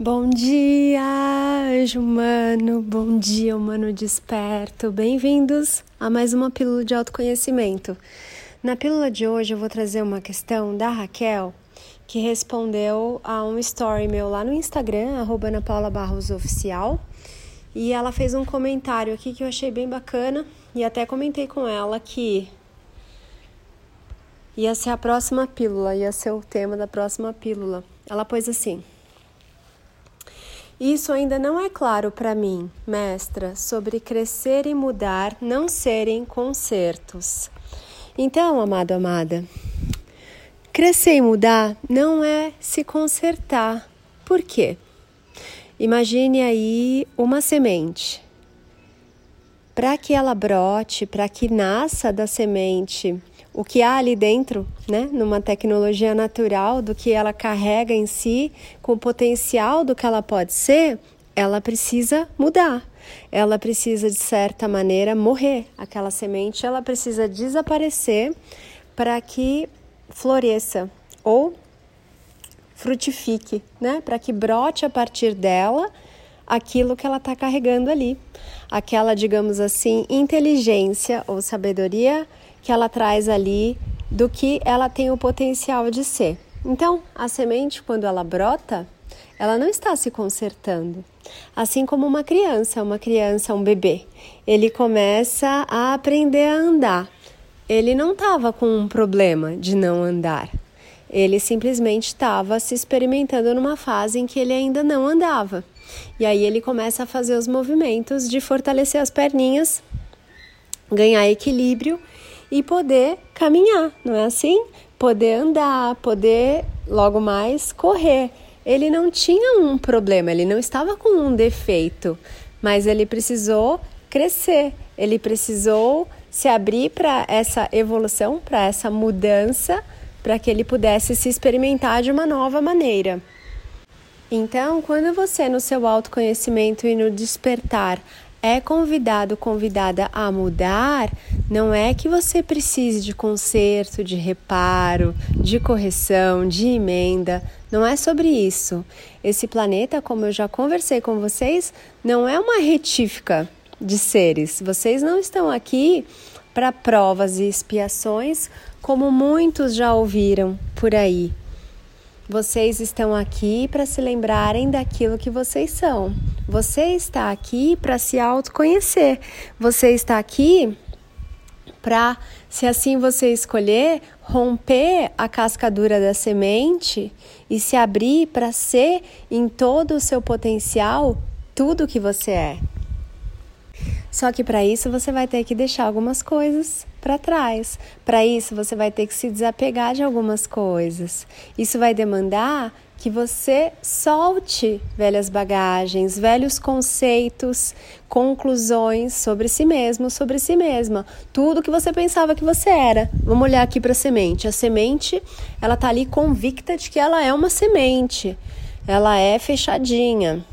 Bom dia, anjo humano, bom dia, humano desperto. Bem-vindos a mais uma pílula de autoconhecimento. Na pílula de hoje eu vou trazer uma questão da Raquel, que respondeu a um story meu lá no Instagram, arroba Ana Paula Barros Oficial. E ela fez um comentário aqui que eu achei bem bacana e até comentei com ela que ia ser a próxima pílula, ia ser o tema da próxima pílula. Ela pôs assim. Isso ainda não é claro para mim, mestra, sobre crescer e mudar não serem concertos. Então, amado, amada, crescer e mudar não é se consertar. Por quê? Imagine aí uma semente. Para que ela brote, para que nasça da semente o que há ali dentro, né, numa tecnologia natural do que ela carrega em si, com o potencial do que ela pode ser, ela precisa mudar. Ela precisa de certa maneira morrer. Aquela semente, ela precisa desaparecer para que floresça ou frutifique, né? Para que brote a partir dela aquilo que ela está carregando ali, aquela, digamos assim, inteligência ou sabedoria que ela traz ali do que ela tem o potencial de ser. Então, a semente, quando ela brota, ela não está se consertando. Assim como uma criança, uma criança, um bebê, ele começa a aprender a andar. Ele não estava com um problema de não andar. Ele simplesmente estava se experimentando numa fase em que ele ainda não andava. E aí ele começa a fazer os movimentos de fortalecer as perninhas, ganhar equilíbrio e poder caminhar, não é assim? Poder andar, poder logo mais correr. Ele não tinha um problema, ele não estava com um defeito, mas ele precisou crescer, ele precisou se abrir para essa evolução, para essa mudança, para que ele pudesse se experimentar de uma nova maneira. Então, quando você no seu autoconhecimento e no despertar é convidado, convidada a mudar, não é que você precise de conserto, de reparo, de correção, de emenda. Não é sobre isso. Esse planeta, como eu já conversei com vocês, não é uma retífica de seres. Vocês não estão aqui para provas e expiações, como muitos já ouviram por aí. Vocês estão aqui para se lembrarem daquilo que vocês são. Você está aqui para se autoconhecer. Você está aqui para, se assim você escolher, romper a cascadura da semente e se abrir para ser em todo o seu potencial tudo que você é. Só que para isso você vai ter que deixar algumas coisas para trás. Para isso você vai ter que se desapegar de algumas coisas. Isso vai demandar que você solte velhas bagagens, velhos conceitos, conclusões sobre si mesmo, sobre si mesma, tudo que você pensava que você era. Vamos olhar aqui para a semente. A semente, ela tá ali convicta de que ela é uma semente. Ela é fechadinha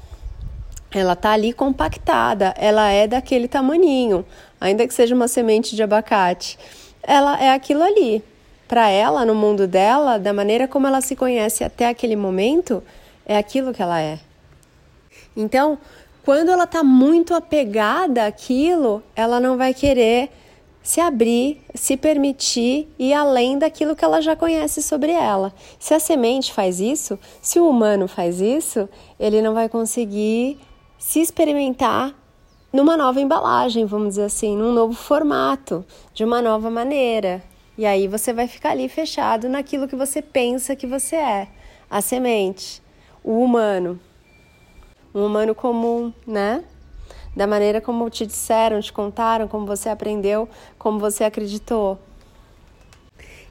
ela tá ali compactada, ela é daquele tamaninho, ainda que seja uma semente de abacate. Ela é aquilo ali. Para ela, no mundo dela, da maneira como ela se conhece até aquele momento, é aquilo que ela é. Então, quando ela está muito apegada àquilo, ela não vai querer se abrir, se permitir e além daquilo que ela já conhece sobre ela. Se a semente faz isso, se o humano faz isso, ele não vai conseguir se experimentar numa nova embalagem, vamos dizer assim, num novo formato, de uma nova maneira. E aí você vai ficar ali fechado naquilo que você pensa que você é, a semente, o humano. Um humano comum, né? Da maneira como te disseram, te contaram, como você aprendeu, como você acreditou.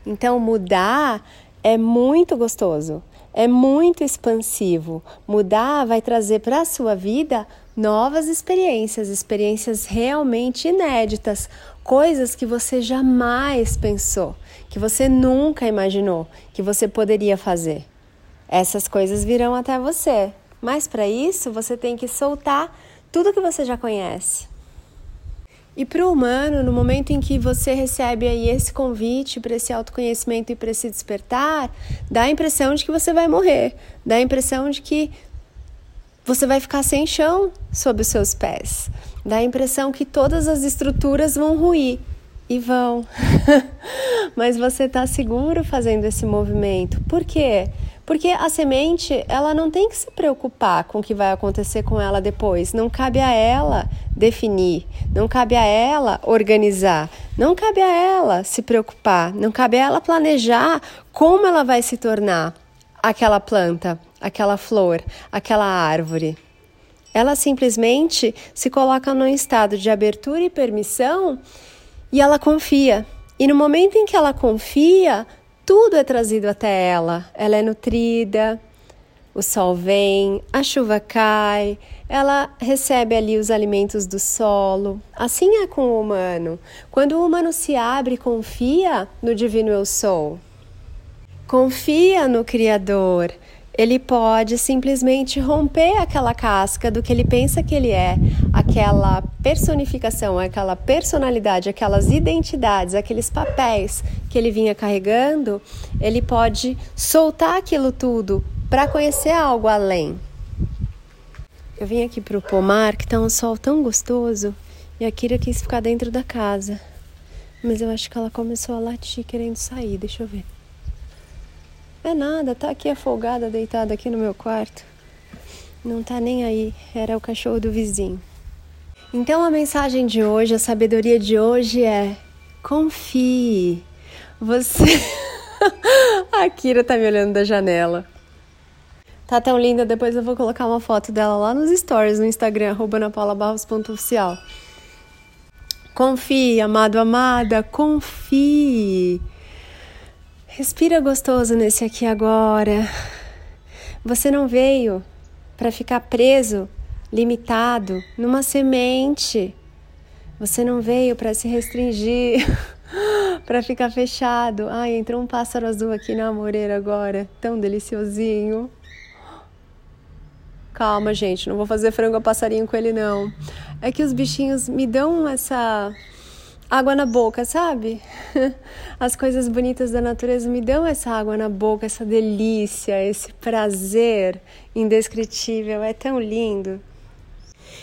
Então, mudar é muito gostoso é muito expansivo. Mudar vai trazer para a sua vida novas experiências, experiências realmente inéditas, coisas que você jamais pensou, que você nunca imaginou que você poderia fazer. Essas coisas virão até você, mas para isso você tem que soltar tudo que você já conhece. E para o humano, no momento em que você recebe aí esse convite para esse autoconhecimento e para esse despertar, dá a impressão de que você vai morrer, dá a impressão de que você vai ficar sem chão sob os seus pés. Dá a impressão que todas as estruturas vão ruir e vão. Mas você está seguro fazendo esse movimento. Por quê? Porque a semente, ela não tem que se preocupar com o que vai acontecer com ela depois. Não cabe a ela definir, não cabe a ela organizar, não cabe a ela se preocupar, não cabe a ela planejar como ela vai se tornar aquela planta, aquela flor, aquela árvore. Ela simplesmente se coloca num estado de abertura e permissão e ela confia. E no momento em que ela confia, tudo é trazido até ela. Ela é nutrida, o sol vem, a chuva cai, ela recebe ali os alimentos do solo. Assim é com o humano. Quando o humano se abre confia no divino eu sou, confia no Criador, ele pode simplesmente romper aquela casca do que ele pensa que ele é, aquela personificação, aquela personalidade, aquelas identidades, aqueles papéis que ele vinha carregando, ele pode soltar aquilo tudo para conhecer algo além. Eu vim aqui para o pomar, que está um sol tão gostoso, e a Kira quis ficar dentro da casa. Mas eu acho que ela começou a latir querendo sair, deixa eu ver. É nada, tá aqui afogada, deitada aqui no meu quarto. Não tá nem aí, era o cachorro do vizinho. Então a mensagem de hoje, a sabedoria de hoje é: confie. Você. a Kira tá me olhando da janela. Tá tão linda, depois eu vou colocar uma foto dela lá nos stories no Instagram, arroba napaulabarros.oficial. Confie, amado, amada, confie. Respira gostoso nesse aqui agora. Você não veio para ficar preso, limitado numa semente. Você não veio para se restringir, para ficar fechado. Ai, entrou um pássaro azul aqui na amoreira agora, tão deliciosinho. Calma, gente, não vou fazer frango a passarinho com ele não. É que os bichinhos me dão essa água na boca, sabe? As coisas bonitas da natureza me dão essa água na boca, essa delícia, esse prazer indescritível, é tão lindo.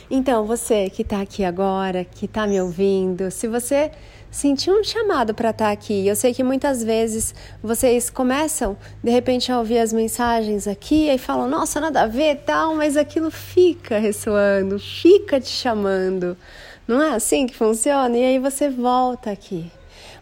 Então, você que está aqui agora, que está me ouvindo, se você sentiu um chamado para estar tá aqui, eu sei que muitas vezes vocês começam de repente a ouvir as mensagens aqui e falam: nossa, nada a ver, tal, mas aquilo fica ressoando, fica te chamando. Não é assim que funciona? E aí você volta aqui.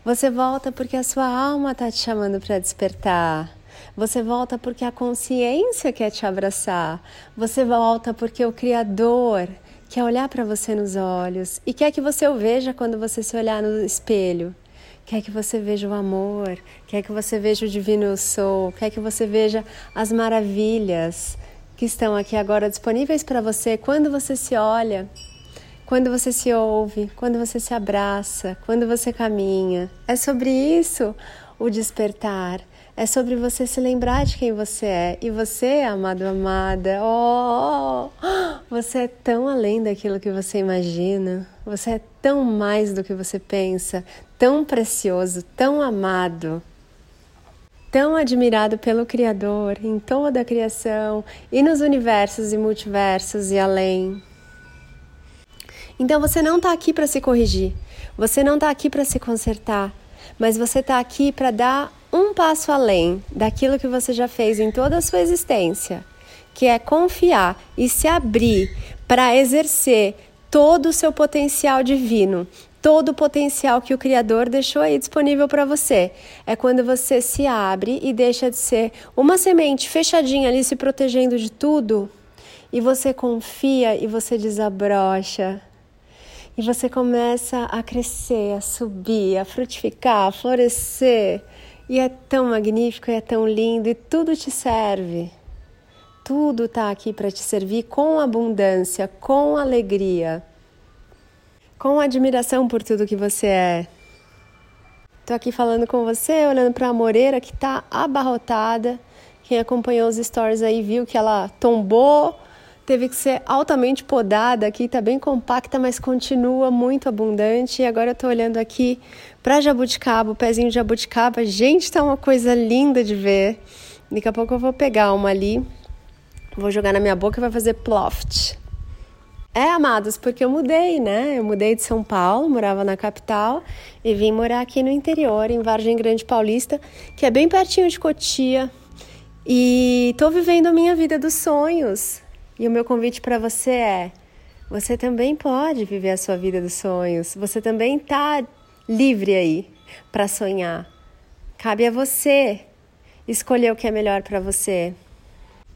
Você volta porque a sua alma está te chamando para despertar. Você volta porque a consciência quer te abraçar. Você volta porque o Criador quer olhar para você nos olhos e quer que você o veja quando você se olhar no espelho. Quer que você veja o amor, quer que você veja o divino eu sou, quer que você veja as maravilhas que estão aqui agora disponíveis para você quando você se olha quando você se ouve, quando você se abraça, quando você caminha. É sobre isso o despertar. É sobre você se lembrar de quem você é. E você, amado, amada, oh, você é tão além daquilo que você imagina. Você é tão mais do que você pensa, tão precioso, tão amado tão admirado pelo Criador em toda a criação e nos universos e multiversos e além. Então você não está aqui para se corrigir, você não está aqui para se consertar, mas você está aqui para dar um passo além daquilo que você já fez em toda a sua existência, que é confiar e se abrir para exercer todo o seu potencial divino, todo o potencial que o Criador deixou aí disponível para você. É quando você se abre e deixa de ser uma semente fechadinha ali se protegendo de tudo e você confia e você desabrocha e você começa a crescer, a subir, a frutificar, a florescer. E é tão magnífico, é tão lindo e tudo te serve. Tudo está aqui para te servir com abundância, com alegria, com admiração por tudo que você é. Estou aqui falando com você, olhando para a moreira que está abarrotada. Quem acompanhou os stories aí viu que ela tombou teve que ser altamente podada aqui, está bem compacta, mas continua muito abundante. E agora eu estou olhando aqui para jabuticaba, o pezinho de jabuticaba. Gente, está uma coisa linda de ver. Daqui a pouco eu vou pegar uma ali Vou jogar na minha boca e vai fazer ploft. É, amados, porque eu mudei, né? Eu mudei de São Paulo, morava na capital e vim morar aqui no interior, em Vargem Grande Paulista, que é bem pertinho de Cotia. E tô vivendo a minha vida dos sonhos. E o meu convite para você é: você também pode viver a sua vida dos sonhos. Você também tá livre aí para sonhar. Cabe a você escolher o que é melhor para você.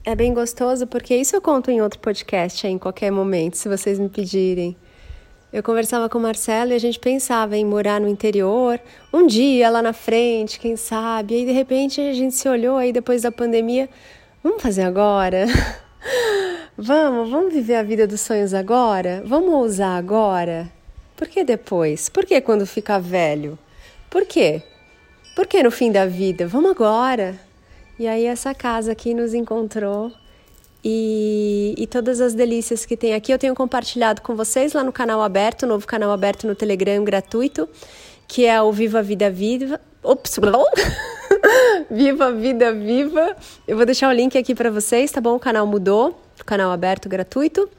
É bem gostoso porque isso eu conto em outro podcast aí, em qualquer momento, se vocês me pedirem. Eu conversava com o Marcelo e a gente pensava em morar no interior, um dia lá na frente, quem sabe. E aí de repente a gente se olhou aí depois da pandemia, vamos fazer agora? vamos, vamos viver a vida dos sonhos agora? Vamos ousar agora? Por que depois? Por que quando ficar velho? Por quê? Por que no fim da vida? Vamos agora. E aí essa casa aqui nos encontrou e, e, todas as delícias que tem aqui eu tenho compartilhado com vocês lá no canal aberto, novo canal aberto no Telegram gratuito, que é o Viva Vida Viva. Ops, Viva Vida Viva. Eu vou deixar o link aqui para vocês, tá bom? O canal mudou, o canal aberto gratuito.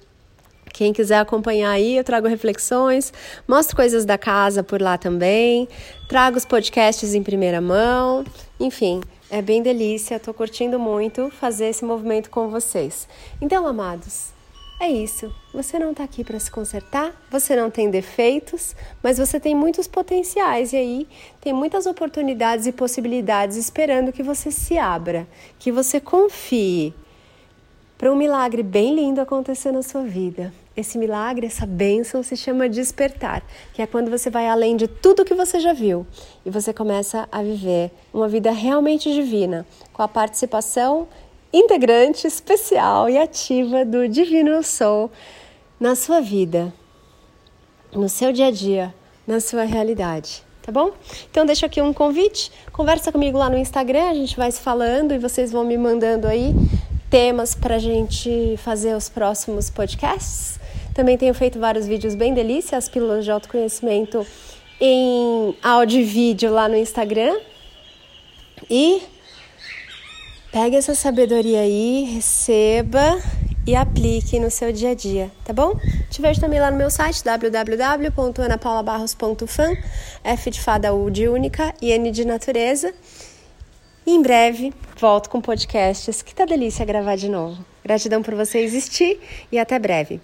Quem quiser acompanhar aí, eu trago reflexões, mostro coisas da casa por lá também, trago os podcasts em primeira mão, enfim, é bem delícia, tô curtindo muito fazer esse movimento com vocês. Então, amados, é isso. Você não está aqui para se consertar, você não tem defeitos, mas você tem muitos potenciais e aí tem muitas oportunidades e possibilidades esperando que você se abra, que você confie para um milagre bem lindo acontecer na sua vida. Esse milagre, essa bênção se chama despertar, que é quando você vai além de tudo que você já viu e você começa a viver uma vida realmente divina, com a participação integrante, especial e ativa do Divino Soul na sua vida, no seu dia a dia, na sua realidade. Tá bom? Então deixa aqui um convite, conversa comigo lá no Instagram, a gente vai se falando e vocês vão me mandando aí temas para a gente fazer os próximos podcasts. Também tenho feito vários vídeos bem delícias, pílulas de autoconhecimento em áudio e vídeo lá no Instagram. E pegue essa sabedoria aí, receba e aplique no seu dia a dia, tá bom? Te vejo também lá no meu site www.anapaulabarros.fan, F de fada U de única e N de natureza. E em breve volto com podcasts. Que tá delícia gravar de novo. Gratidão por você existir e até breve.